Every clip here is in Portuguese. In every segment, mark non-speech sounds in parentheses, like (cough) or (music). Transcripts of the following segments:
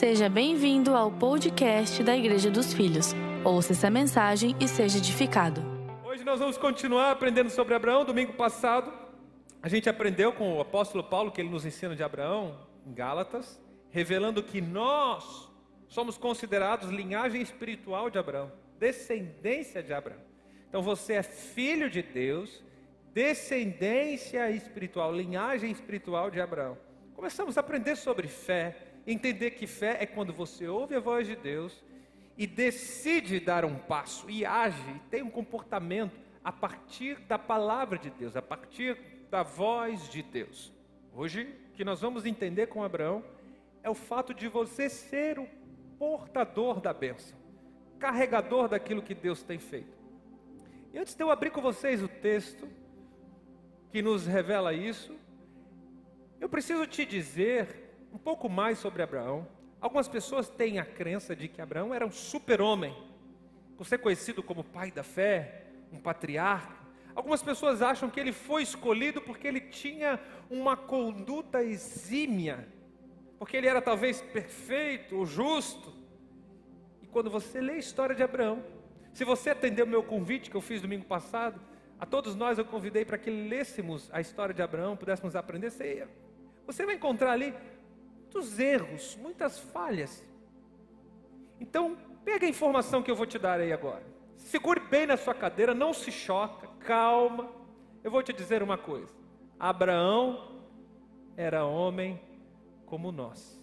Seja bem-vindo ao podcast da Igreja dos Filhos. Ouça essa mensagem e seja edificado. Hoje nós vamos continuar aprendendo sobre Abraão. Domingo passado, a gente aprendeu com o apóstolo Paulo que ele nos ensina de Abraão, em Gálatas, revelando que nós somos considerados linhagem espiritual de Abraão, descendência de Abraão. Então você é filho de Deus, descendência espiritual, linhagem espiritual de Abraão. Começamos a aprender sobre fé, entender que fé é quando você ouve a voz de Deus e decide dar um passo e age, e tem um comportamento a partir da palavra de Deus, a partir da voz de Deus. Hoje, o que nós vamos entender com Abraão é o fato de você ser o portador da bênção, carregador daquilo que Deus tem feito. E antes de eu abrir com vocês o texto que nos revela isso, eu preciso te dizer um pouco mais sobre Abraão. Algumas pessoas têm a crença de que Abraão era um super-homem, por ser conhecido como pai da fé, um patriarca. Algumas pessoas acham que ele foi escolhido porque ele tinha uma conduta exímia, porque ele era talvez perfeito ou justo. E quando você lê a história de Abraão, se você atendeu o meu convite que eu fiz domingo passado, a todos nós eu convidei para que lêssemos a história de Abraão, pudéssemos aprender. Você vai encontrar ali muitos erros, muitas falhas. Então, pega a informação que eu vou te dar aí agora. Segure bem na sua cadeira, não se choca, calma. Eu vou te dizer uma coisa. Abraão era homem como nós.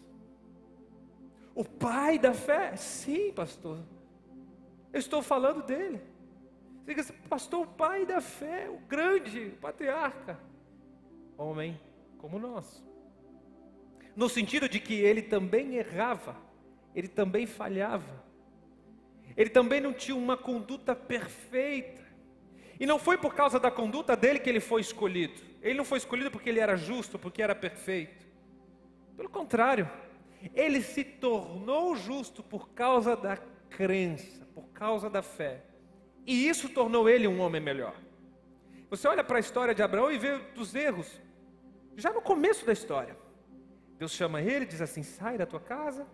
O pai da fé? Sim, pastor. Eu estou falando dele. Diga assim, pastor, o pai da fé, o grande patriarca, homem como nós. No sentido de que ele também errava, ele também falhava, ele também não tinha uma conduta perfeita. E não foi por causa da conduta dele que ele foi escolhido. Ele não foi escolhido porque ele era justo, porque era perfeito. Pelo contrário, ele se tornou justo por causa da crença, por causa da fé. E isso tornou ele um homem melhor. Você olha para a história de Abraão e vê dos erros, já no começo da história. Deus chama ele diz assim: sai da tua casa,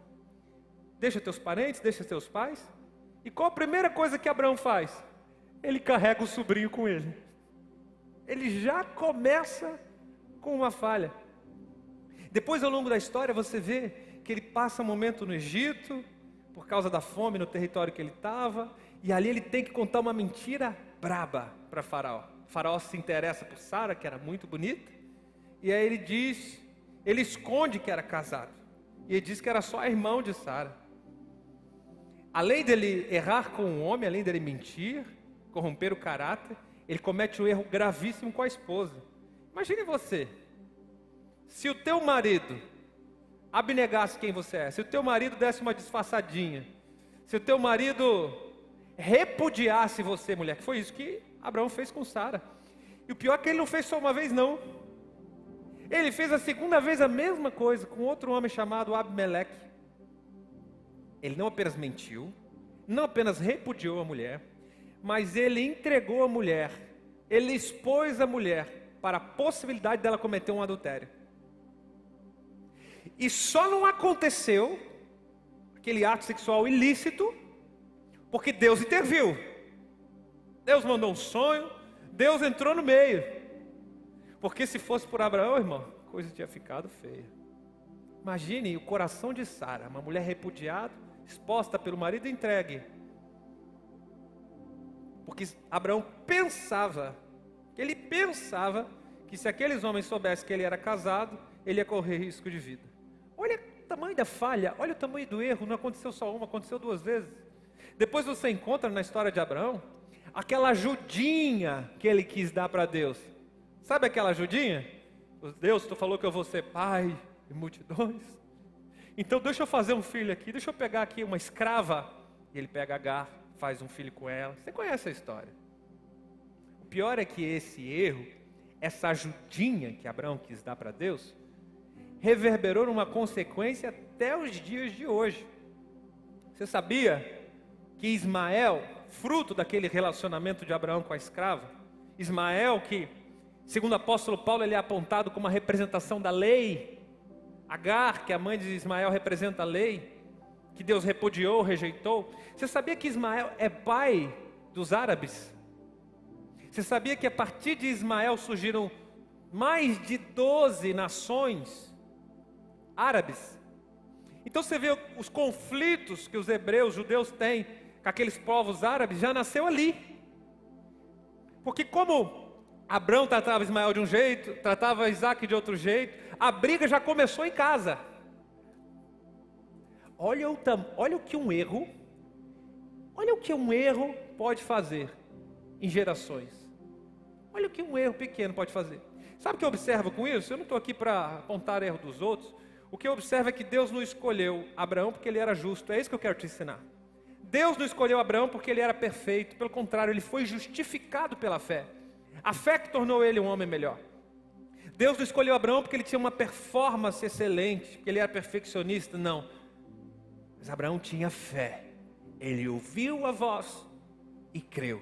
deixa teus parentes, deixa teus pais. E qual a primeira coisa que Abraão faz? Ele carrega o sobrinho com ele. Ele já começa com uma falha. Depois, ao longo da história, você vê que ele passa um momento no Egito, por causa da fome no território que ele estava, e ali ele tem que contar uma mentira braba para Faraó. Faraó se interessa por Sara, que era muito bonita, e aí ele diz, ele esconde que era casado. E ele diz que era só irmão de Sara. Além dele errar com um homem, além dele mentir, corromper o caráter, ele comete um erro gravíssimo com a esposa. Imagine você, se o teu marido abnegasse quem você é, se o teu marido desse uma disfarçadinha, se o teu marido repudiasse você, mulher, que foi isso que Abraão fez com Sara. E o pior é que ele não fez só uma vez, não. Ele fez a segunda vez a mesma coisa com outro homem chamado Abimeleque. Ele não apenas mentiu, não apenas repudiou a mulher, mas ele entregou a mulher, ele expôs a mulher para a possibilidade dela cometer um adultério. E só não aconteceu aquele ato sexual ilícito porque Deus interviu. Deus mandou um sonho, Deus entrou no meio. Porque se fosse por Abraão, irmão, a coisa tinha ficado feia. Imagine o coração de Sara, uma mulher repudiada, exposta pelo marido entregue. Porque Abraão pensava, ele pensava que se aqueles homens soubessem que ele era casado, ele ia correr risco de vida. Olha o tamanho da falha, olha o tamanho do erro, não aconteceu só uma, aconteceu duas vezes. Depois você encontra na história de Abraão aquela ajudinha que ele quis dar para Deus. Sabe aquela ajudinha? Deus, tu falou que eu vou ser pai de multidões. Então deixa eu fazer um filho aqui, deixa eu pegar aqui uma escrava. E ele pega Agar, faz um filho com ela. Você conhece a história. O pior é que esse erro, essa ajudinha que Abraão quis dar para Deus, reverberou numa consequência até os dias de hoje. Você sabia que Ismael, fruto daquele relacionamento de Abraão com a escrava, Ismael que, segundo o apóstolo Paulo, ele é apontado como a representação da lei, Agar, que é a mãe de Ismael, representa a lei, que Deus repudiou, rejeitou. Você sabia que Ismael é pai dos árabes? Você sabia que a partir de Ismael surgiram mais de 12 nações árabes? Então você vê os conflitos que os hebreus, os judeus têm com aqueles povos árabes, já nasceu ali. Porque como Abraão tratava Ismael de um jeito, tratava Isaac de outro jeito, a briga já começou em casa. Olha o, olha o que um erro, olha o que um erro pode fazer em gerações. Olha o que um erro pequeno pode fazer. Sabe o que eu observo com isso? Eu não estou aqui para apontar erro dos outros. O que eu observo é que Deus não escolheu Abraão porque ele era justo. É isso que eu quero te ensinar. Deus não escolheu Abraão porque ele era perfeito. Pelo contrário, ele foi justificado pela fé. A fé que tornou ele um homem melhor. Deus não escolheu Abraão porque ele tinha uma performance excelente, porque ele era perfeccionista. Não. Mas Abraão tinha fé. Ele ouviu a voz e creu.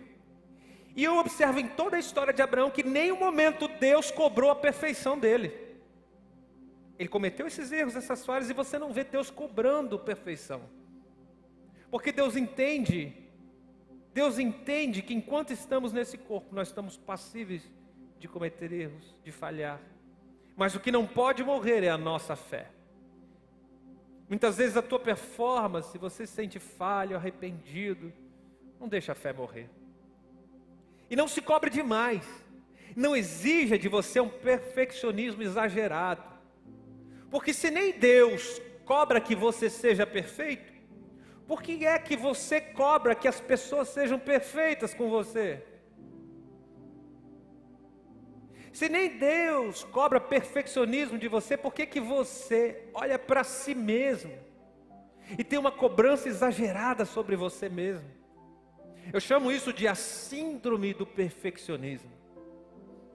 E eu observo em toda a história de Abraão que em nenhum momento Deus cobrou a perfeição dele. Ele cometeu esses erros, essas falhas, e você não vê Deus cobrando perfeição. Porque Deus entende, Deus entende que enquanto estamos nesse corpo, nós estamos passíveis de cometer erros, de falhar. Mas o que não pode morrer é a nossa fé. Muitas vezes a tua performance, você se sente falho, arrependido, não deixa a fé morrer. E não se cobre demais. Não exija de você um perfeccionismo exagerado. Porque se nem Deus cobra que você seja perfeito, por que é que você cobra que as pessoas sejam perfeitas com você? Se nem Deus cobra perfeccionismo de você, por que, que você olha para si mesmo e tem uma cobrança exagerada sobre você mesmo? Eu chamo isso de a síndrome do perfeccionismo.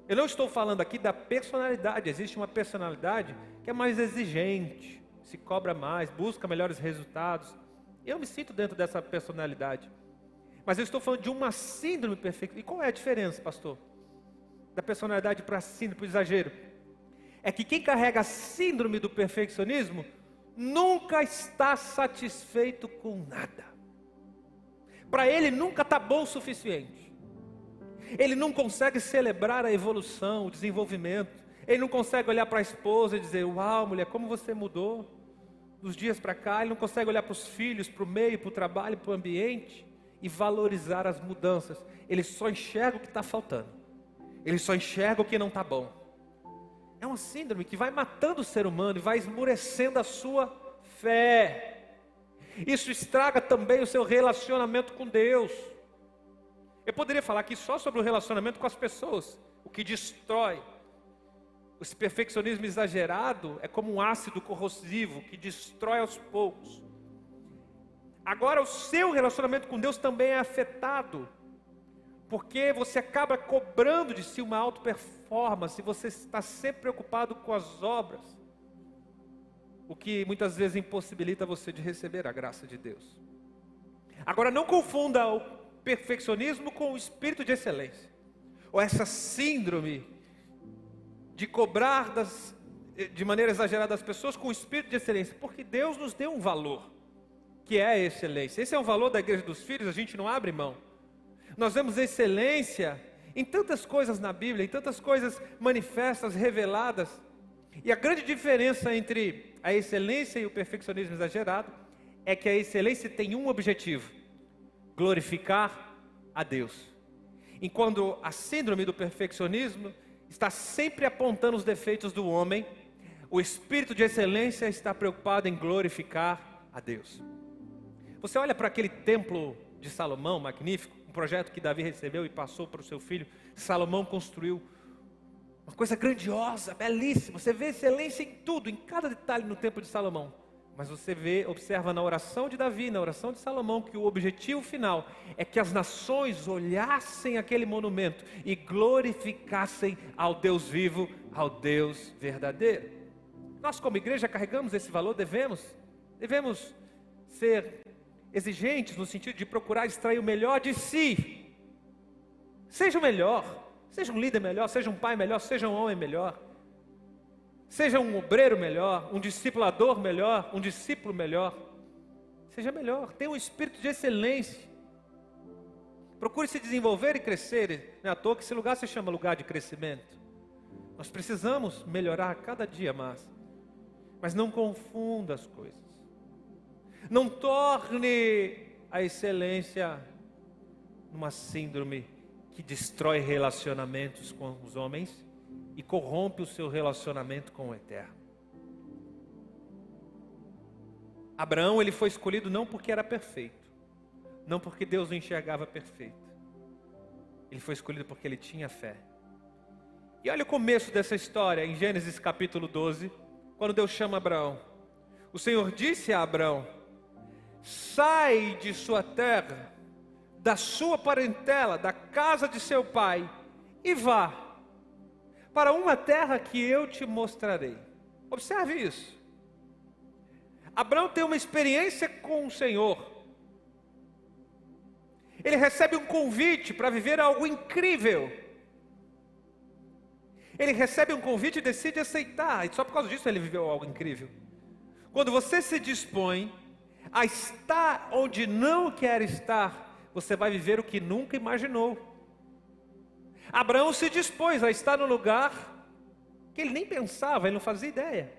Eu não estou falando aqui da personalidade, existe uma personalidade que é mais exigente, se cobra mais, busca melhores resultados. Eu me sinto dentro dessa personalidade. Mas eu estou falando de uma síndrome perfeita. E qual é a diferença, pastor? da personalidade para síndrome, para o exagero, é que quem carrega a síndrome do perfeccionismo nunca está satisfeito com nada. Para ele nunca está bom o suficiente. Ele não consegue celebrar a evolução, o desenvolvimento. Ele não consegue olhar para a esposa e dizer: Uau, mulher, como você mudou dos dias para cá. Ele não consegue olhar para os filhos, para o meio, para o trabalho, para o ambiente e valorizar as mudanças. Ele só enxerga o que está faltando. Ele só enxerga o que não está bom. É uma síndrome que vai matando o ser humano e vai esmurecendo a sua fé. Isso estraga também o seu relacionamento com Deus. Eu poderia falar aqui só sobre o relacionamento com as pessoas, o que destrói. Esse perfeccionismo exagerado é como um ácido corrosivo que destrói aos poucos. Agora, o seu relacionamento com Deus também é afetado porque você acaba cobrando de si uma auto performance, você está sempre preocupado com as obras, o que muitas vezes impossibilita você de receber a graça de Deus. Agora não confunda o perfeccionismo com o espírito de excelência, ou essa síndrome de cobrar das, de maneira exagerada das pessoas com o espírito de excelência, porque Deus nos deu um valor, que é a excelência. Esse é o valor da igreja dos filhos, a gente não abre mão. Nós vemos excelência em tantas coisas na Bíblia, em tantas coisas manifestas, reveladas. E a grande diferença entre a excelência e o perfeccionismo exagerado é que a excelência tem um objetivo: glorificar a Deus. Enquanto a síndrome do perfeccionismo está sempre apontando os defeitos do homem, o espírito de excelência está preocupado em glorificar a Deus. Você olha para aquele templo de Salomão magnífico, projeto que Davi recebeu e passou para o seu filho, Salomão construiu uma coisa grandiosa, belíssima. Você vê excelência em tudo, em cada detalhe no templo de Salomão. Mas você vê, observa na oração de Davi, na oração de Salomão, que o objetivo final é que as nações olhassem aquele monumento e glorificassem ao Deus vivo, ao Deus verdadeiro. Nós, como igreja, carregamos esse valor, devemos, devemos ser exigentes no sentido de procurar extrair o melhor de si. Seja o melhor, seja um líder melhor, seja um pai melhor, seja um homem melhor. Seja um obreiro melhor, um discipulador melhor, um discípulo melhor. Seja melhor, tenha um espírito de excelência. Procure se desenvolver e crescer. Não é à toa que esse lugar se chama lugar de crescimento. Nós precisamos melhorar cada dia mais. Mas não confunda as coisas. Não torne a excelência numa síndrome que destrói relacionamentos com os homens e corrompe o seu relacionamento com o eterno. Abraão ele foi escolhido não porque era perfeito, não porque Deus o enxergava perfeito. Ele foi escolhido porque ele tinha fé. E olha o começo dessa história em Gênesis capítulo 12, quando Deus chama Abraão. O Senhor disse a Abraão: Sai de sua terra, da sua parentela, da casa de seu pai, e vá para uma terra que eu te mostrarei. Observe isso. Abraão tem uma experiência com o Senhor. Ele recebe um convite para viver algo incrível. Ele recebe um convite e decide aceitar, e só por causa disso ele viveu algo incrível. Quando você se dispõe a estar onde não quer estar, você vai viver o que nunca imaginou. Abraão se dispôs a estar no lugar que ele nem pensava, ele não fazia ideia.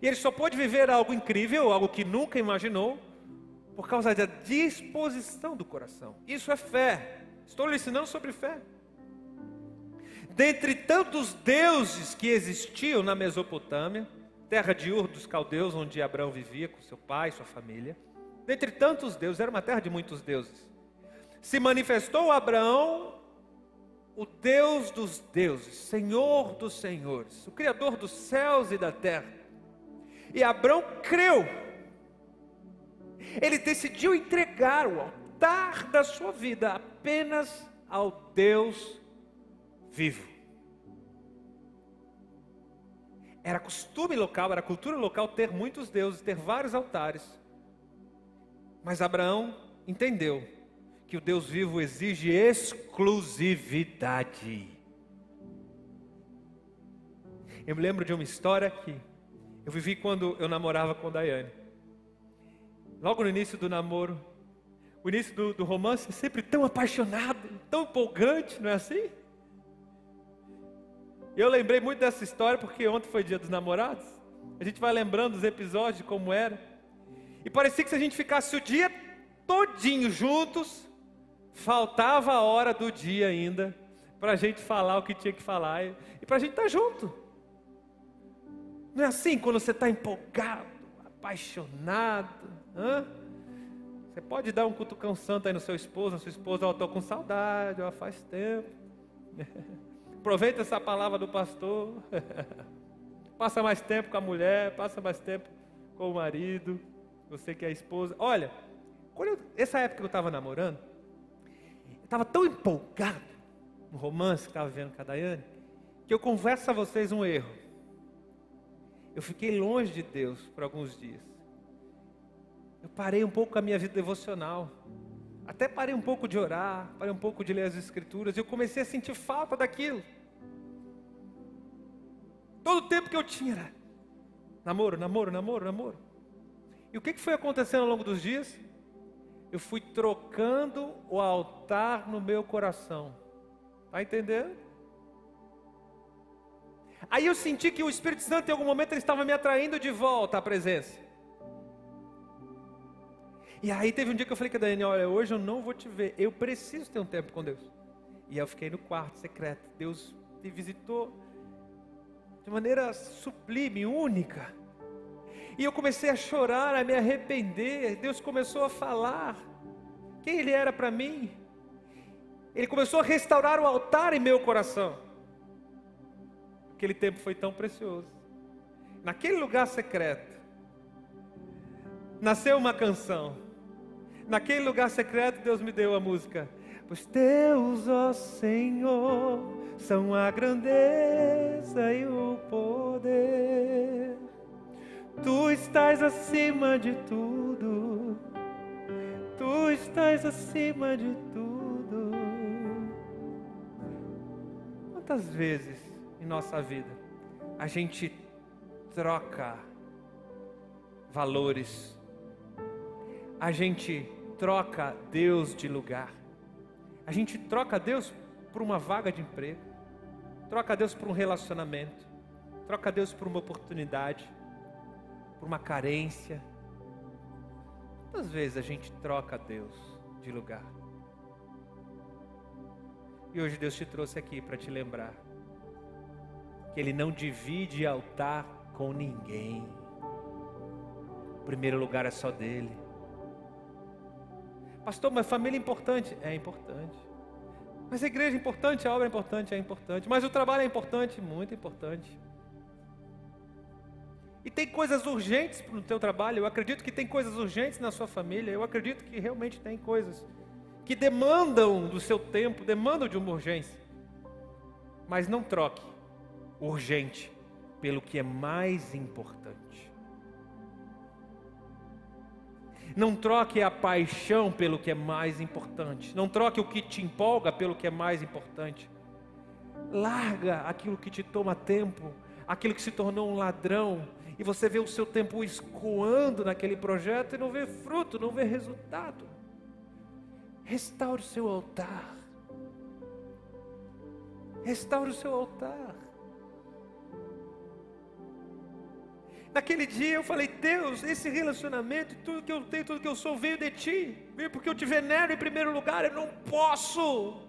E ele só pôde viver algo incrível, algo que nunca imaginou, por causa da disposição do coração. Isso é fé. Estou lhe ensinando sobre fé. Dentre tantos deuses que existiam na Mesopotâmia, terra de Ur dos caldeus, onde Abraão vivia com seu pai, sua família, dentre tantos deuses, era uma terra de muitos deuses. Se manifestou Abraão o Deus dos deuses, Senhor dos senhores, o Criador dos céus e da terra. E Abraão creu. Ele decidiu entregar o altar da sua vida apenas ao Deus vivo. Era costume local, era cultura local ter muitos deuses, ter vários altares. Mas Abraão entendeu que o Deus vivo exige exclusividade. Eu me lembro de uma história que eu vivi quando eu namorava com Daiane. Logo no início do namoro, o início do, do romance é sempre tão apaixonado, tão empolgante, não é assim? Eu lembrei muito dessa história porque ontem foi dia dos namorados. A gente vai lembrando dos episódios de como era. E parecia que se a gente ficasse o dia todinho juntos, faltava a hora do dia ainda para a gente falar o que tinha que falar e, para a gente estar tá junto. Não é assim quando você está empolgado, apaixonado. Hã? Você pode dar um cutucão santo aí no seu esposo, na sua esposa, estou com saudade, ó, faz tempo. (laughs) Aproveita essa palavra do pastor. (laughs) passa mais tempo com a mulher, passa mais tempo com o marido, você que é esposa. Olha, quando eu, essa época que eu estava namorando, estava tão empolgado no romance que estava vivendo com a Daiane, que eu converso a vocês um erro. Eu fiquei longe de Deus por alguns dias. Eu parei um pouco com a minha vida devocional. Até parei um pouco de orar, parei um pouco de ler as escrituras, e eu comecei a sentir falta daquilo. Todo o tempo que eu tinha era namoro, namoro, namoro, namoro. E o que foi acontecendo ao longo dos dias? Eu fui trocando o altar no meu coração. Está entendendo? Aí eu senti que o Espírito Santo, em algum momento, ele estava me atraindo de volta à presença. E aí teve um dia que eu falei com a Daniel, olha, hoje eu não vou te ver, eu preciso ter um tempo com Deus. E eu fiquei no quarto secreto, Deus me visitou de maneira sublime, única. E eu comecei a chorar, a me arrepender. Deus começou a falar quem Ele era para mim. Ele começou a restaurar o altar em meu coração. Aquele tempo foi tão precioso. Naquele lugar secreto, nasceu uma canção Naquele lugar secreto, Deus me deu a música. Pois teus, ó Senhor, são a grandeza e o poder. Tu estás acima de tudo. Tu estás acima de tudo. Quantas vezes em nossa vida a gente troca valores, a gente troca Deus de lugar, a gente troca Deus por uma vaga de emprego, troca Deus por um relacionamento, troca Deus por uma oportunidade, por uma carência. Quantas vezes a gente troca Deus de lugar? E hoje Deus te trouxe aqui para te lembrar que Ele não divide altar com ninguém. O primeiro lugar é só dele. Pastor, mas família é importante? É importante. Mas a igreja é importante, a obra é importante, é importante. Mas o trabalho é importante, muito importante. E tem coisas urgentes no teu trabalho. Eu acredito que tem coisas urgentes na sua família. Eu acredito que realmente tem coisas que demandam do seu tempo, demandam de uma urgência. Mas não troque urgente pelo que é mais importante. Não troque a paixão pelo que é mais importante. Não troque o que te empolga pelo que é mais importante. Larga aquilo que te toma tempo, aquilo que se tornou um ladrão, e você vê o seu tempo escoando naquele projeto e não vê fruto, não vê resultado. Restaure o seu altar. Restaure o seu altar. Naquele dia eu falei, Deus, esse relacionamento, tudo que eu tenho, tudo que eu sou, veio de ti. Veio porque eu te venero em primeiro lugar. Eu não posso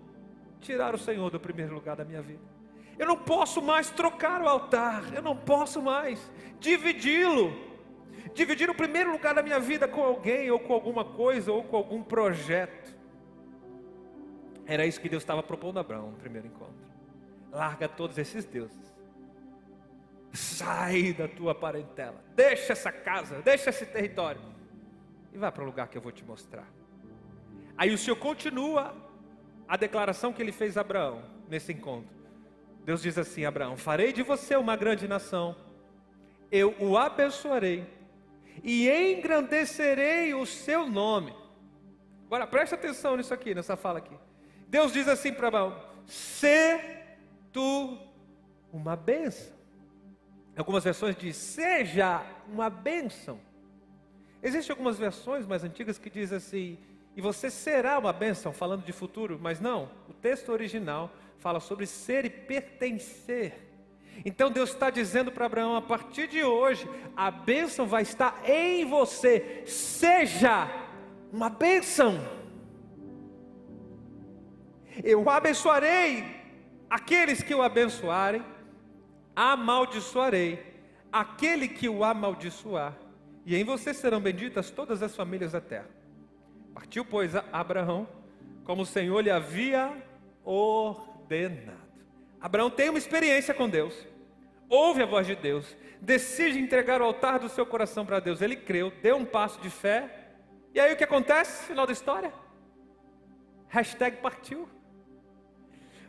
tirar o Senhor do primeiro lugar da minha vida. Eu não posso mais trocar o altar. Eu não posso mais dividi-lo. Dividir o primeiro lugar da minha vida com alguém, ou com alguma coisa, ou com algum projeto. Era isso que Deus estava propondo a Abraão no primeiro encontro. Larga todos esses deuses Sai da tua parentela, deixa essa casa, deixa esse território e vá para o lugar que eu vou te mostrar. Aí o Senhor continua a declaração que ele fez a Abraão nesse encontro. Deus diz assim: Abraão, farei de você uma grande nação, eu o abençoarei e engrandecerei o seu nome. Agora preste atenção nisso aqui, nessa fala aqui. Deus diz assim para Abraão: Se tu uma bênção. Algumas versões diz seja uma bênção. Existem algumas versões mais antigas que diz assim, e você será uma bênção, falando de futuro, mas não, o texto original fala sobre ser e pertencer. Então Deus está dizendo para Abraão: a partir de hoje, a bênção vai estar em você, seja uma bênção. Eu abençoarei aqueles que o abençoarem, amaldiçoarei aquele que o amaldiçoar, e em você serão benditas todas as famílias da terra. Partiu, pois, Abraão, como o Senhor lhe havia ordenado. Abraão tem uma experiência com Deus, ouve a voz de Deus, decide entregar o altar do seu coração para Deus. Ele creu, deu um passo de fé, e aí o que acontece? Final da história? Hashtag partiu.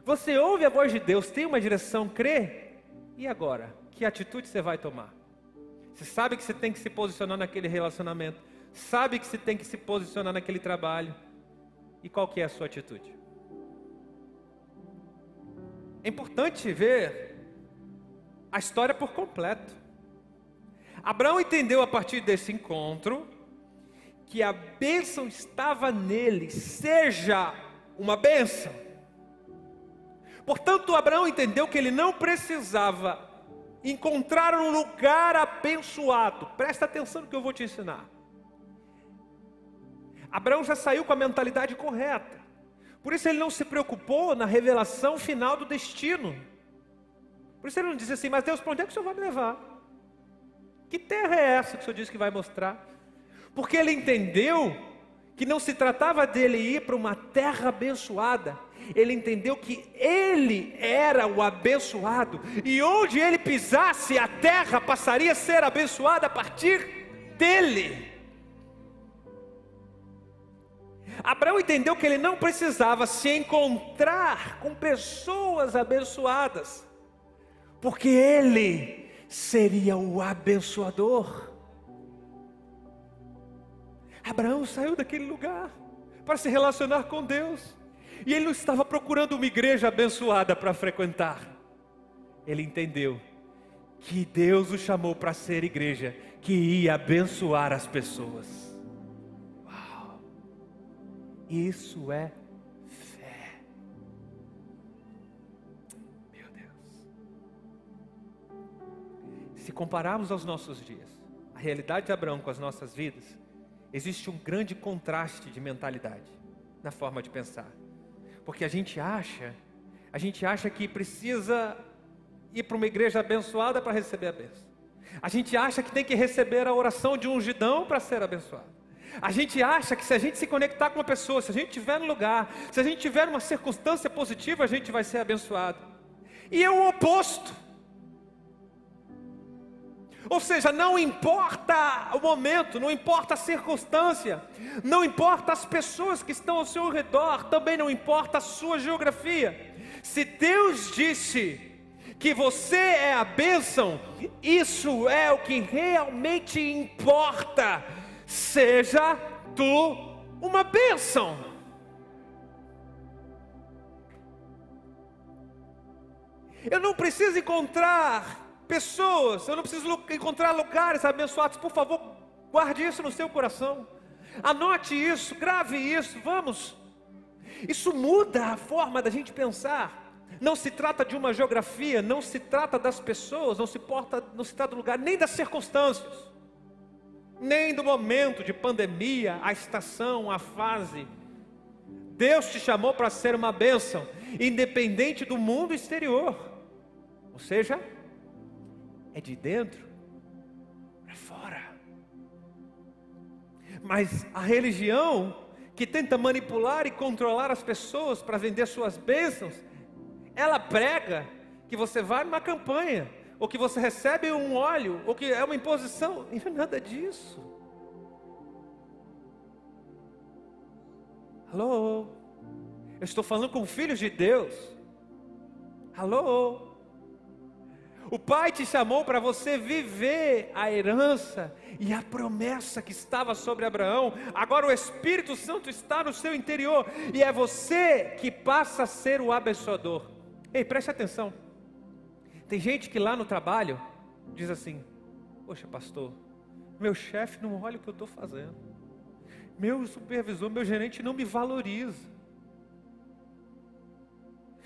Você ouve a voz de Deus, tem uma direção, crê, e agora? Que atitude você vai tomar? Você sabe que você tem que se posicionar naquele relacionamento, sabe que você tem que se posicionar naquele trabalho. E qual que é a sua atitude? É importante ver a história por completo. Abraão entendeu a partir desse encontro que a bênção estava nele, seja uma bênção. Portanto, Abraão entendeu que ele não precisava encontrar um lugar abençoado. Presta atenção no que eu vou te ensinar. Abraão já saiu com a mentalidade correta. Por isso ele não se preocupou na revelação final do destino. Por isso ele não disse assim, mas Deus, para onde é que o Senhor vai me levar? Que terra é essa que o Senhor disse que vai mostrar? Porque ele entendeu que não se tratava dele ir para uma terra abençoada, ele entendeu que ele era o abençoado, e onde ele pisasse, a terra passaria a ser abençoada a partir dele. Abraão entendeu que ele não precisava se encontrar com pessoas abençoadas, porque ele seria o abençoador. Abraão saiu daquele lugar para se relacionar com Deus. E ele não estava procurando uma igreja abençoada para frequentar. Ele entendeu que Deus o chamou para ser igreja que ia abençoar as pessoas. Isso é fé. Meu Deus. Se compararmos aos nossos dias, a realidade de Abraão com as nossas vidas, existe um grande contraste de mentalidade na forma de pensar. Porque a gente acha, a gente acha que precisa ir para uma igreja abençoada para receber a bênção. A gente acha que tem que receber a oração de ungidão para ser abençoado. A gente acha que se a gente se conectar com uma pessoa, se a gente estiver no lugar, se a gente tiver uma circunstância positiva, a gente vai ser abençoado. E é o oposto. Ou seja, não importa o momento, não importa a circunstância, não importa as pessoas que estão ao seu redor, também não importa a sua geografia. Se Deus disse que você é a bênção, isso é o que realmente importa. Seja tu uma bênção. Eu não preciso encontrar pessoas, eu não preciso encontrar lugares abençoados. Por favor, guarde isso no seu coração. Anote isso, grave isso, vamos. Isso muda a forma da gente pensar. Não se trata de uma geografia, não se trata das pessoas, não se, porta, não se trata do lugar, nem das circunstâncias, nem do momento de pandemia, a estação, a fase. Deus te chamou para ser uma bênção, independente do mundo exterior, ou seja, é de dentro para fora. Mas a religião que tenta manipular e controlar as pessoas para vender suas bênçãos, ela prega que você vai numa campanha, ou que você recebe um óleo, ou que é uma imposição, não é nada disso. Alô? Eu estou falando com filhos de Deus. Alô? O Pai te chamou para você viver a herança e a promessa que estava sobre Abraão. Agora o Espírito Santo está no seu interior e é você que passa a ser o abençoador. Ei, preste atenção. Tem gente que lá no trabalho diz assim: Poxa, pastor, meu chefe não olha o que eu estou fazendo. Meu supervisor, meu gerente não me valoriza.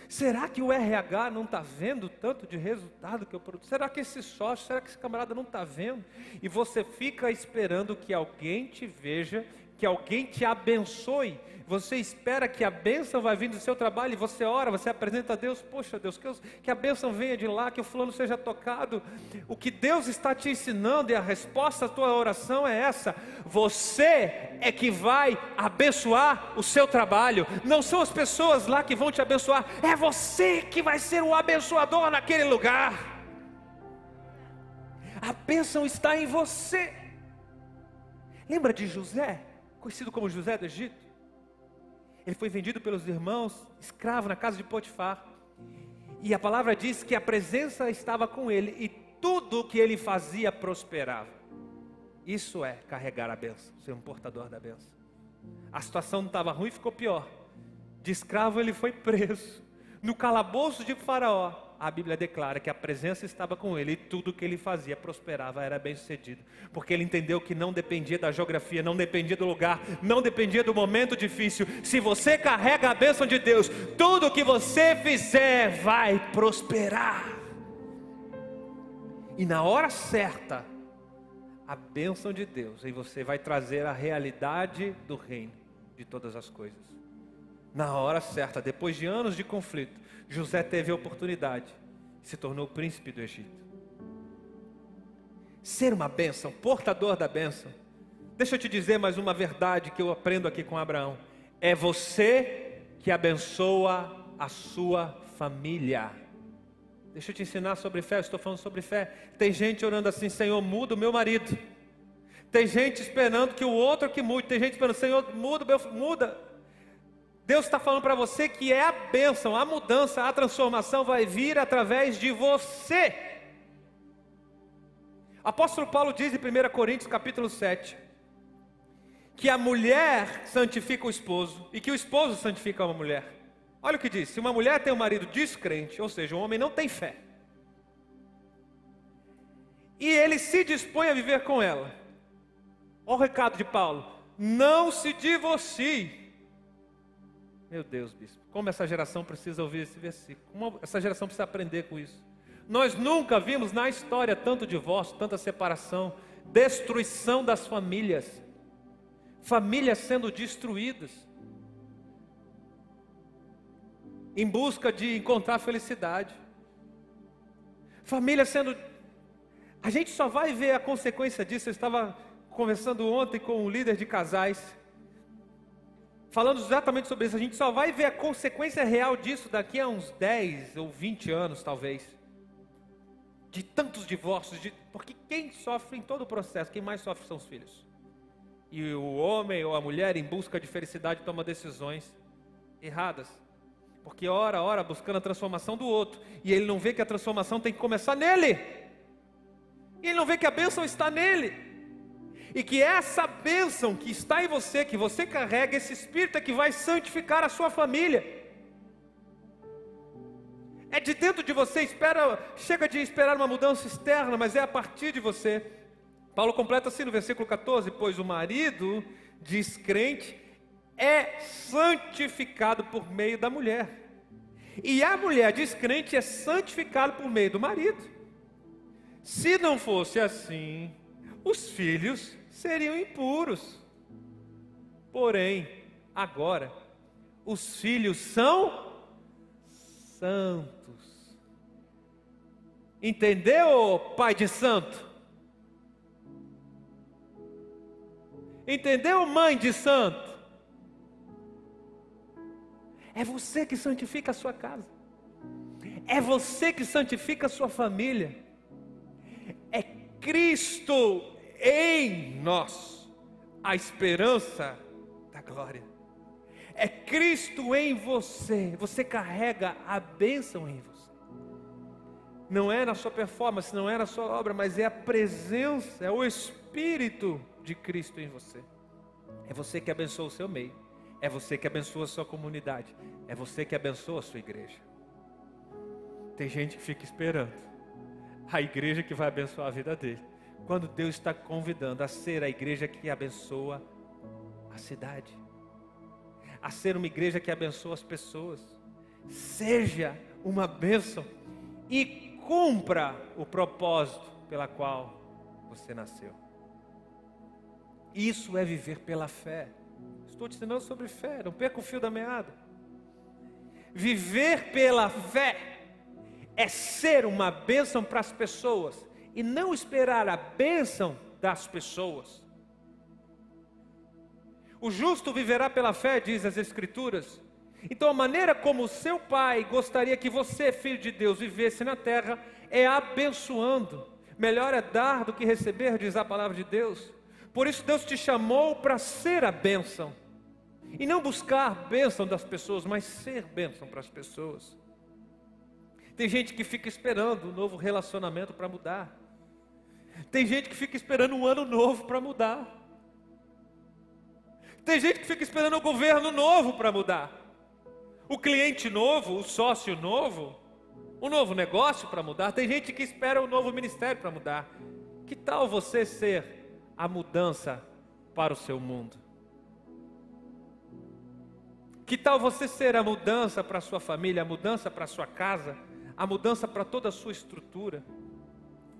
Será que o RH não está vendo tanto de resultado que eu produzo? Será que esse sócio, será que esse camarada não está vendo? E você fica esperando que alguém te veja, que alguém te abençoe. Você espera que a bênção vai vir do seu trabalho e você ora, você apresenta a Deus, poxa Deus, que, eu, que a bênção venha de lá, que o fulano seja tocado. O que Deus está te ensinando e a resposta à tua oração é essa: você é que vai abençoar o seu trabalho, não são as pessoas lá que vão te abençoar, é você que vai ser o abençoador naquele lugar. A bênção está em você. Lembra de José, conhecido como José do Egito? Ele foi vendido pelos irmãos, escravo na casa de Potifar. E a palavra diz que a presença estava com ele e tudo que ele fazia prosperava. Isso é carregar a benção, ser um portador da benção. A situação não estava ruim, ficou pior. De escravo ele foi preso. No calabouço de Faraó, a Bíblia declara que a presença estava com ele e tudo que ele fazia prosperava, era bem sucedido, porque ele entendeu que não dependia da geografia, não dependia do lugar, não dependia do momento difícil. Se você carrega a bênção de Deus, tudo que você fizer vai prosperar. E na hora certa, a bênção de Deus em você vai trazer a realidade do reino de todas as coisas. Na hora certa, depois de anos de conflito, José teve a oportunidade e se tornou príncipe do Egito. Ser uma bênção, portador da bênção. Deixa eu te dizer mais uma verdade que eu aprendo aqui com Abraão. É você que abençoa a sua família. Deixa eu te ensinar sobre fé, eu estou falando sobre fé. Tem gente orando assim, Senhor, muda o meu marido. Tem gente esperando que o outro que mude. Tem gente esperando, Senhor, muda, meu, muda Deus está falando para você que é a bênção, a mudança, a transformação vai vir através de você. Apóstolo Paulo diz em 1 Coríntios capítulo 7 que a mulher santifica o esposo e que o esposo santifica uma mulher. Olha o que diz: se uma mulher tem um marido descrente, ou seja, um homem não tem fé, e ele se dispõe a viver com ela. Olha o recado de Paulo: não se divorcie. Meu Deus, bispo, como essa geração precisa ouvir esse versículo, como essa geração precisa aprender com isso. Nós nunca vimos na história tanto divórcio, tanta separação, destruição das famílias, famílias sendo destruídas, em busca de encontrar felicidade, famílias sendo. A gente só vai ver a consequência disso. Eu estava conversando ontem com um líder de casais, falando exatamente sobre isso. A gente só vai ver a consequência real disso daqui a uns 10 ou 20 anos, talvez. De tantos divórcios, de... porque quem sofre em todo o processo, quem mais sofre são os filhos. E o homem ou a mulher, em busca de felicidade, toma decisões erradas. Porque ora, ora, buscando a transformação do outro. E ele não vê que a transformação tem que começar nele. E ele não vê que a bênção está nele. E que essa bênção que está em você, que você carrega, esse Espírito é que vai santificar a sua família. É de dentro de você, espera, chega de esperar uma mudança externa, mas é a partir de você. Paulo completa assim no versículo 14: Pois o marido descrente é santificado por meio da mulher, e a mulher descrente é santificada por meio do marido. Se não fosse assim, os filhos seriam impuros. Porém, agora, os filhos são santos. Entendeu, pai de santo? Entendeu, mãe de santo? É você que santifica a sua casa. É você que santifica a sua família. É Cristo em nós a esperança da glória. É Cristo em você, você carrega a bênção em você. Não é na sua performance, não é na sua obra, mas é a presença, é o Espírito de Cristo em você. É você que abençoa o seu meio, é você que abençoa a sua comunidade, é você que abençoa a sua igreja. Tem gente que fica esperando a igreja que vai abençoar a vida dele quando Deus está convidando a ser a igreja que abençoa a cidade, a ser uma igreja que abençoa as pessoas. Seja uma bênção e cumpra o propósito pela qual você nasceu. Isso é viver pela fé. Estou te ensinando sobre fé, não perca o fio da meada. Viver pela fé é ser uma bênção para as pessoas e não esperar a bênção das pessoas. O justo viverá pela fé, diz as Escrituras. Então, a maneira como o seu pai gostaria que você, filho de Deus, vivesse na terra é abençoando. Melhor é dar do que receber, diz a palavra de Deus. Por isso, Deus te chamou para ser a bênção. E não buscar bênção das pessoas, mas ser bênção para as pessoas. Tem gente que fica esperando um novo relacionamento para mudar. Tem gente que fica esperando um ano novo para mudar. Tem gente que fica esperando o governo novo para mudar. O cliente novo, o sócio novo, o novo negócio para mudar. Tem gente que espera o um novo ministério para mudar. Que tal você ser a mudança para o seu mundo? Que tal você ser a mudança para a sua família, a mudança para a sua casa? a mudança para toda a sua estrutura.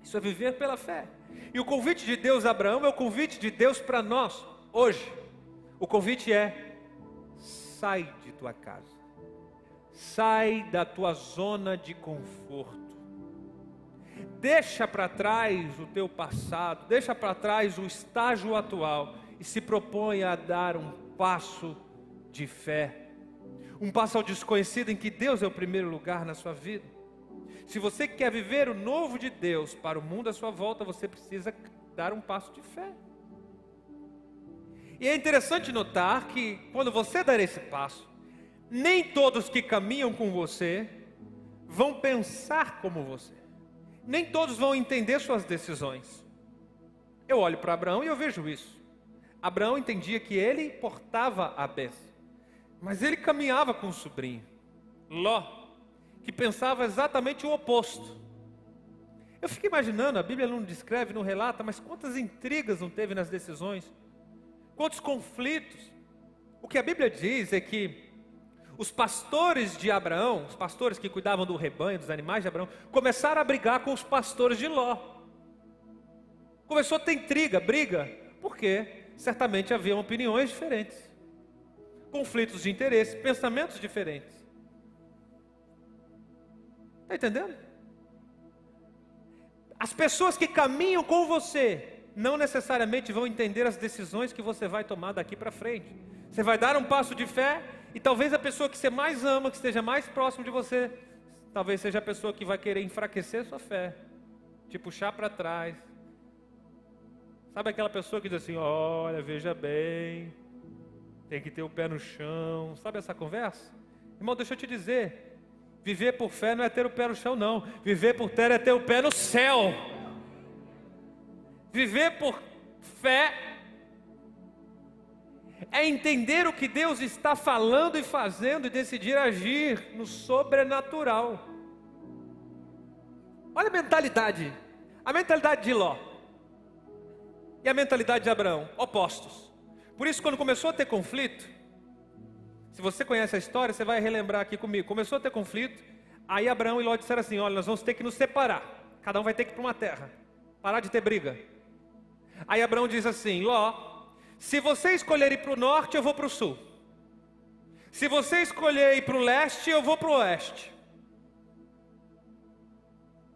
Isso é viver pela fé. E o convite de Deus a Abraão é o convite de Deus para nós, hoje. O convite é: sai de tua casa, sai da tua zona de conforto, deixa para trás o teu passado, deixa para trás o estágio atual e se propõe a dar um passo de fé, um passo ao desconhecido em que Deus é o primeiro lugar na sua vida. Se você quer viver o novo de Deus para o mundo à sua volta, você precisa dar um passo de fé. E é interessante notar que quando você der esse passo, nem todos que caminham com você vão pensar como você. Nem todos vão entender suas decisões. Eu olho para Abraão e eu vejo isso. Abraão entendia que ele portava a bênção, mas ele caminhava com o sobrinho. Ló que pensava exatamente o oposto. Eu fico imaginando, a Bíblia não descreve, não relata, mas quantas intrigas não teve nas decisões, quantos conflitos. O que a Bíblia diz é que os pastores de Abraão, os pastores que cuidavam do rebanho, dos animais de Abraão, começaram a brigar com os pastores de Ló. Começou a ter intriga, briga, porque certamente haviam opiniões diferentes, conflitos de interesse, pensamentos diferentes. Está entendendo? As pessoas que caminham com você não necessariamente vão entender as decisões que você vai tomar daqui para frente. Você vai dar um passo de fé e talvez a pessoa que você mais ama, que esteja mais próximo de você, talvez seja a pessoa que vai querer enfraquecer sua fé, te puxar para trás. Sabe aquela pessoa que diz assim: olha, veja bem, tem que ter o pé no chão. Sabe essa conversa? Irmão, deixa eu te dizer: Viver por fé não é ter o pé no chão, não. Viver por fé é ter o pé no céu. Viver por fé é entender o que Deus está falando e fazendo e decidir agir no sobrenatural. Olha a mentalidade, a mentalidade de Ló e a mentalidade de Abraão, opostos. Por isso, quando começou a ter conflito, se você conhece a história, você vai relembrar aqui comigo. Começou a ter conflito, aí Abraão e Ló disseram assim: Olha, nós vamos ter que nos separar. Cada um vai ter que ir para uma terra. Parar de ter briga. Aí Abraão diz assim: Ló, se você escolher ir para o norte, eu vou para o sul. Se você escolher ir para o leste, eu vou para o oeste.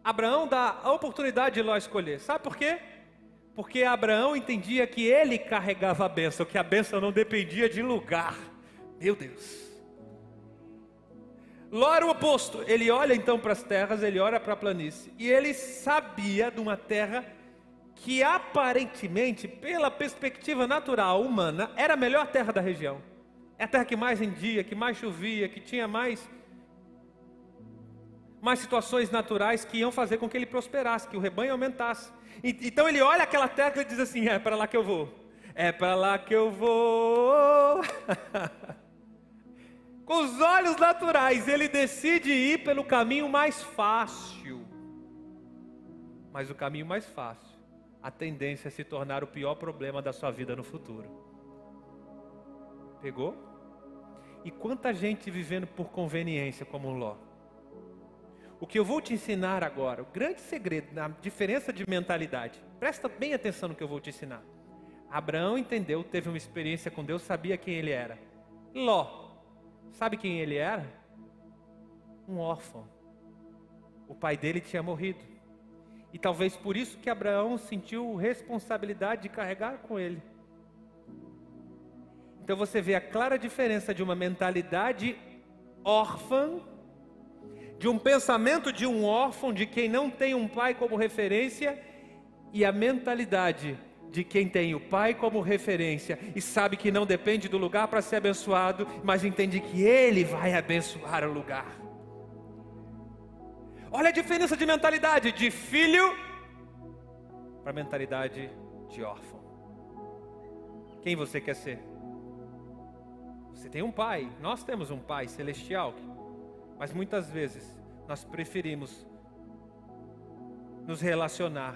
Abraão dá a oportunidade de Ló escolher. Sabe por quê? Porque Abraão entendia que ele carregava a bênção, que a bênção não dependia de lugar. Meu Deus. Ló era o oposto. Ele olha então para as terras, ele olha para a planície. E ele sabia de uma terra que aparentemente, pela perspectiva natural humana, era a melhor terra da região. É a terra que mais rendia, que mais chovia, que tinha mais mais situações naturais que iam fazer com que ele prosperasse, que o rebanho aumentasse. Então ele olha aquela terra e diz assim: é para lá que eu vou. É para lá que eu vou. (laughs) com os olhos naturais, ele decide ir pelo caminho mais fácil. Mas o caminho mais fácil, a tendência é se tornar o pior problema da sua vida no futuro. Pegou? E quanta gente vivendo por conveniência como Ló. O que eu vou te ensinar agora, o grande segredo na diferença de mentalidade. Presta bem atenção no que eu vou te ensinar. Abraão entendeu, teve uma experiência com Deus, sabia quem ele era. Ló Sabe quem ele era? Um órfão. O pai dele tinha morrido. E talvez por isso que Abraão sentiu responsabilidade de carregar com ele. Então você vê a clara diferença de uma mentalidade órfã, de um pensamento de um órfão, de quem não tem um pai como referência, e a mentalidade de quem tem o Pai como referência e sabe que não depende do lugar para ser abençoado, mas entende que Ele vai abençoar o lugar. Olha a diferença de mentalidade de filho para mentalidade de órfão. Quem você quer ser? Você tem um pai, nós temos um pai celestial, mas muitas vezes nós preferimos nos relacionar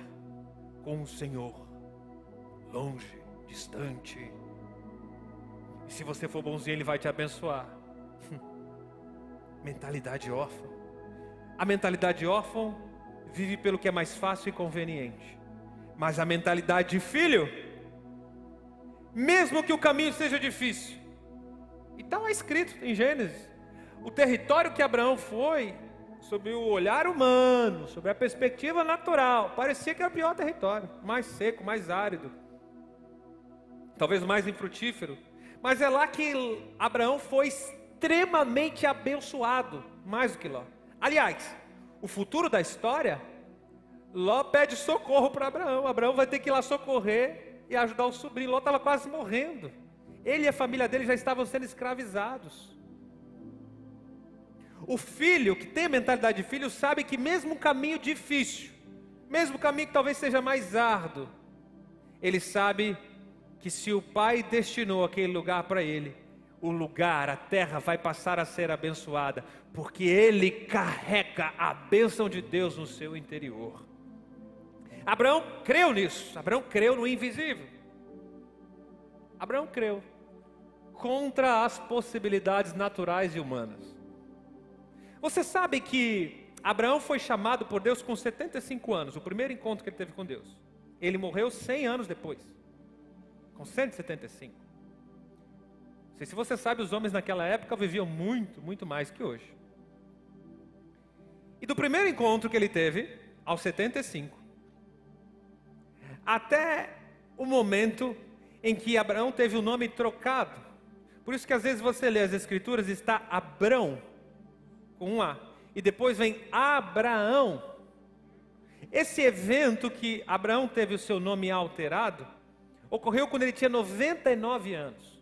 com o Senhor longe, distante. E se você for bonzinho, Ele vai te abençoar. (laughs) mentalidade órfã. A mentalidade órfã vive pelo que é mais fácil e conveniente. Mas a mentalidade de filho, mesmo que o caminho seja difícil, e está lá escrito em Gênesis: o território que Abraão foi, sob o olhar humano, sob a perspectiva natural, parecia que era o pior território, mais seco, mais árido talvez mais infrutífero, mas é lá que Abraão foi extremamente abençoado, mais do que Ló. Aliás, o futuro da história, Ló pede socorro para Abraão. Abraão vai ter que ir lá socorrer e ajudar o sobrinho. Ló estava quase morrendo. Ele e a família dele já estavam sendo escravizados. O filho que tem a mentalidade de filho sabe que mesmo um caminho difícil, mesmo o caminho que talvez seja mais árduo, ele sabe que se o Pai destinou aquele lugar para ele, o lugar, a terra vai passar a ser abençoada, porque ele carrega a bênção de Deus no seu interior. Abraão creu nisso. Abraão creu no invisível. Abraão creu contra as possibilidades naturais e humanas. Você sabe que Abraão foi chamado por Deus com 75 anos, o primeiro encontro que ele teve com Deus. Ele morreu 100 anos depois, com 175. Não sei se você sabe, os homens naquela época viviam muito, muito mais que hoje. E do primeiro encontro que ele teve, aos 75, até o momento em que Abraão teve o nome trocado. Por isso que às vezes você lê as escrituras e está Abrão com um A e depois vem Abraão. Esse evento que Abraão teve o seu nome alterado ocorreu quando ele tinha 99 anos.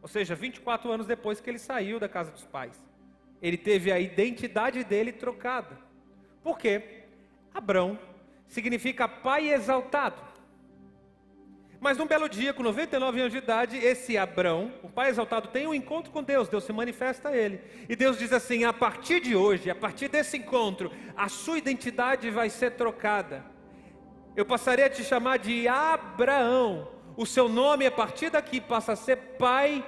Ou seja, 24 anos depois que ele saiu da casa dos pais. Ele teve a identidade dele trocada. Por quê? Abrão significa pai exaltado. Mas num belo dia, com 99 anos de idade, esse Abrão, o pai exaltado, tem um encontro com Deus, Deus se manifesta a ele. E Deus diz assim: a partir de hoje, a partir desse encontro, a sua identidade vai ser trocada. Eu passarei a te chamar de Abraão. O seu nome, a partir daqui, passa a ser pai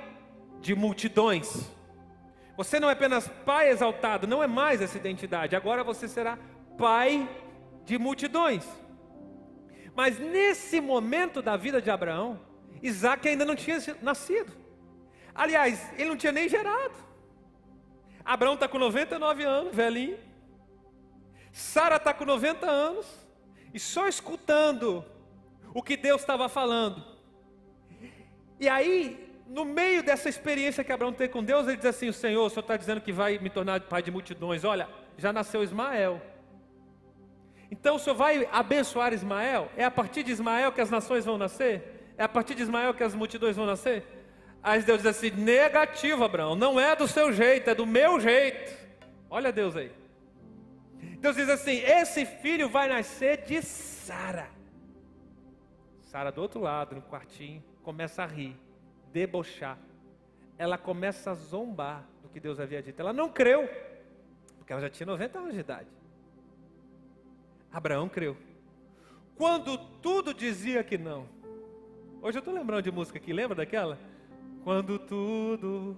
de multidões. Você não é apenas pai exaltado, não é mais essa identidade. Agora você será pai de multidões. Mas nesse momento da vida de Abraão, Isaac ainda não tinha nascido. Aliás, ele não tinha nem gerado. Abraão está com 99 anos, velhinho. Sara está com 90 anos. E só escutando o que Deus estava falando. E aí, no meio dessa experiência que Abraão teve com Deus, ele diz assim: O Senhor, o Senhor está dizendo que vai me tornar pai de multidões. Olha, já nasceu Ismael. Então o Senhor vai abençoar Ismael? É a partir de Ismael que as nações vão nascer? É a partir de Ismael que as multidões vão nascer? Aí Deus diz assim: negativo, Abraão, não é do seu jeito, é do meu jeito. Olha Deus aí. Deus diz assim: esse filho vai nascer de Sara. Sara do outro lado, no quartinho, começa a rir, debochar. Ela começa a zombar do que Deus havia dito. Ela não creu, porque ela já tinha 90 anos de idade. Abraão creu. Quando tudo dizia que não. Hoje eu estou lembrando de música aqui, lembra daquela? Quando tudo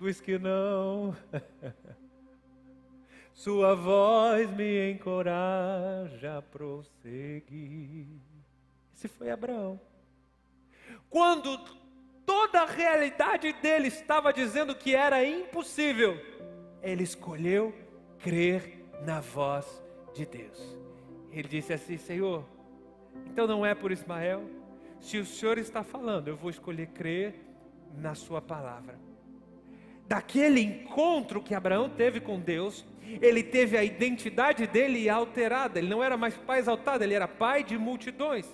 diz que não. (laughs) Sua voz me encoraja a prosseguir. Esse foi Abraão. Quando toda a realidade dele estava dizendo que era impossível, ele escolheu crer na voz de Deus. Ele disse assim: Senhor, então não é por Ismael? Se o Senhor está falando, eu vou escolher crer na Sua palavra. Daquele encontro que Abraão teve com Deus, ele teve a identidade dele alterada. Ele não era mais pai exaltado, ele era pai de multidões.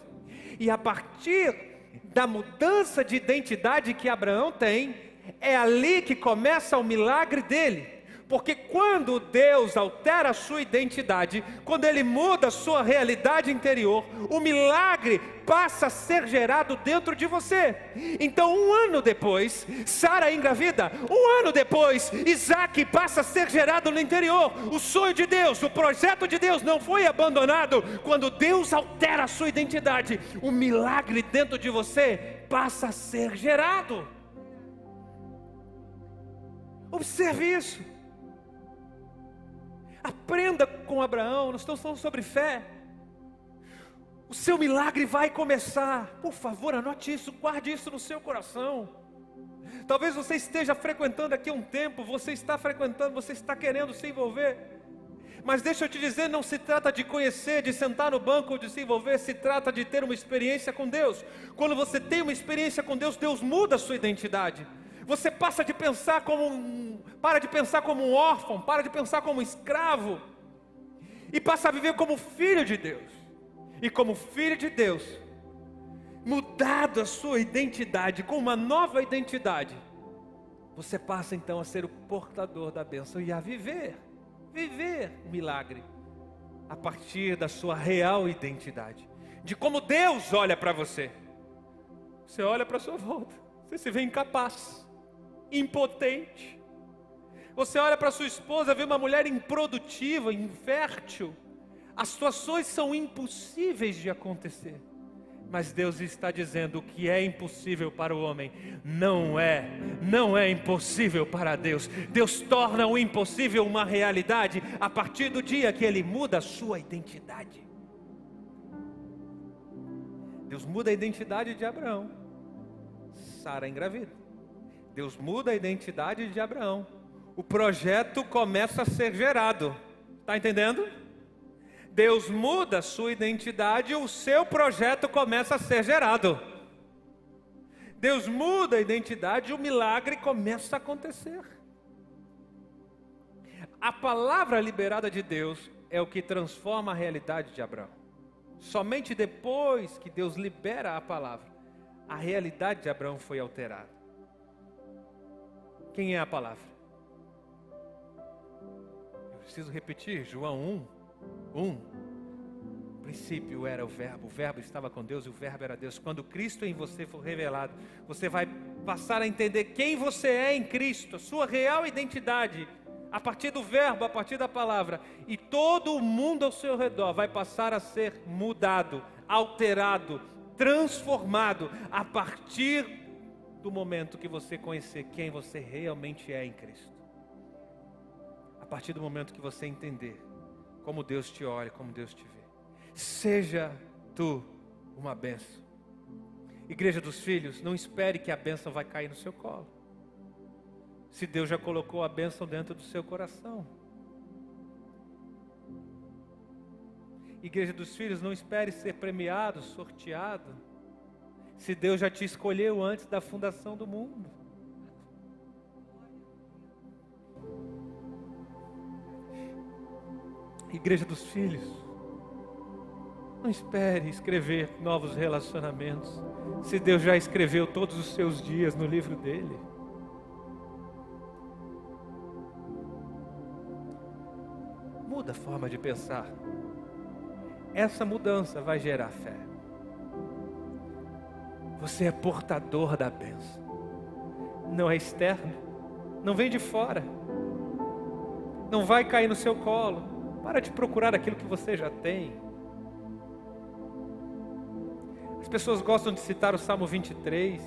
E a partir da mudança de identidade que Abraão tem, é ali que começa o milagre dele. Porque quando Deus altera a sua identidade, quando Ele muda a sua realidade interior, o milagre passa a ser gerado dentro de você. Então, um ano depois, Sara engravida. Um ano depois, Isaac passa a ser gerado no interior. O sonho de Deus, o projeto de Deus não foi abandonado. Quando Deus altera a sua identidade, o milagre dentro de você passa a ser gerado. Observe isso. Aprenda com Abraão, nós estamos falando sobre fé. O seu milagre vai começar. Por favor, anote isso, guarde isso no seu coração. Talvez você esteja frequentando aqui um tempo, você está frequentando, você está querendo se envolver. Mas deixa eu te dizer, não se trata de conhecer, de sentar no banco ou de se envolver, se trata de ter uma experiência com Deus. Quando você tem uma experiência com Deus, Deus muda a sua identidade. Você passa de pensar como um, para de pensar como um órfão, para de pensar como um escravo e passa a viver como filho de Deus. E como filho de Deus, mudado a sua identidade com uma nova identidade, você passa então a ser o portador da bênção e a viver, viver o milagre a partir da sua real identidade, de como Deus olha para você. Você olha para sua volta, você se vê incapaz impotente. Você olha para sua esposa, vê uma mulher improdutiva, infértil. As situações são impossíveis de acontecer. Mas Deus está dizendo o que é impossível para o homem não é, não é impossível para Deus. Deus torna o impossível uma realidade a partir do dia que ele muda a sua identidade. Deus muda a identidade de Abraão. Sara engravida. Deus muda a identidade de Abraão. O projeto começa a ser gerado. Está entendendo? Deus muda a sua identidade, o seu projeto começa a ser gerado. Deus muda a identidade, o milagre começa a acontecer. A palavra liberada de Deus é o que transforma a realidade de Abraão. Somente depois que Deus libera a palavra, a realidade de Abraão foi alterada. Quem é a palavra? Eu preciso repetir, João 1, 1. No princípio era o Verbo, o Verbo estava com Deus e o Verbo era Deus. Quando Cristo em você for revelado, você vai passar a entender quem você é em Cristo, a sua real identidade, a partir do Verbo, a partir da palavra. E todo o mundo ao seu redor vai passar a ser mudado, alterado, transformado a partir do momento que você conhecer quem você realmente é em Cristo. A partir do momento que você entender como Deus te olha, como Deus te vê. Seja tu uma benção. Igreja dos filhos, não espere que a bênção vai cair no seu colo. Se Deus já colocou a bênção dentro do seu coração. Igreja dos filhos, não espere ser premiado, sorteado. Se Deus já te escolheu antes da fundação do mundo. Igreja dos Filhos, não espere escrever novos relacionamentos, se Deus já escreveu todos os seus dias no livro dele. Muda a forma de pensar. Essa mudança vai gerar fé. Você é portador da bênção. Não é externo, não vem de fora. Não vai cair no seu colo para de procurar aquilo que você já tem. As pessoas gostam de citar o Salmo 23,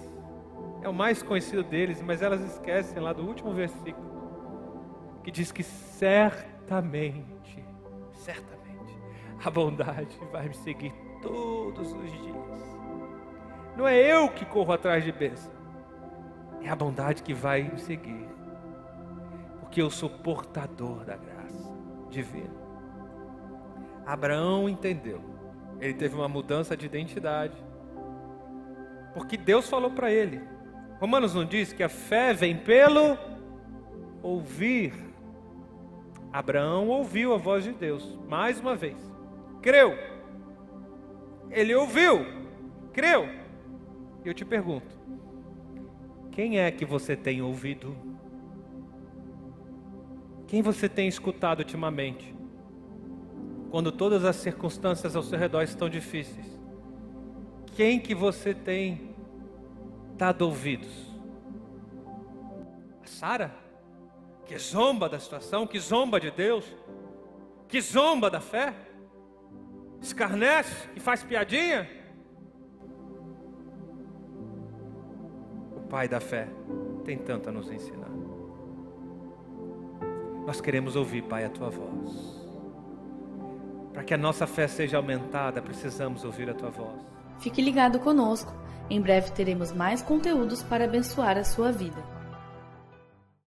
é o mais conhecido deles, mas elas esquecem lá do último versículo, que diz que certamente, certamente, a bondade vai me seguir todos os dias. Não é eu que corro atrás de bênção, é a bondade que vai me seguir, porque eu sou portador da graça divina. Abraão entendeu. Ele teve uma mudança de identidade. Porque Deus falou para ele. Romanos não diz que a fé vem pelo ouvir. Abraão ouviu a voz de Deus, mais uma vez. Creu. Ele ouviu. Creu. E eu te pergunto: quem é que você tem ouvido? Quem você tem escutado ultimamente? quando todas as circunstâncias ao seu redor estão difíceis? Quem que você tem dado ouvidos? A Sara, que zomba da situação, que zomba de Deus, que zomba da fé, escarnece, que faz piadinha? Pai da fé tem tanto a nos ensinar. Nós queremos ouvir, Pai, a tua voz. Para que a nossa fé seja aumentada, precisamos ouvir a tua voz. Fique ligado conosco. Em breve teremos mais conteúdos para abençoar a sua vida.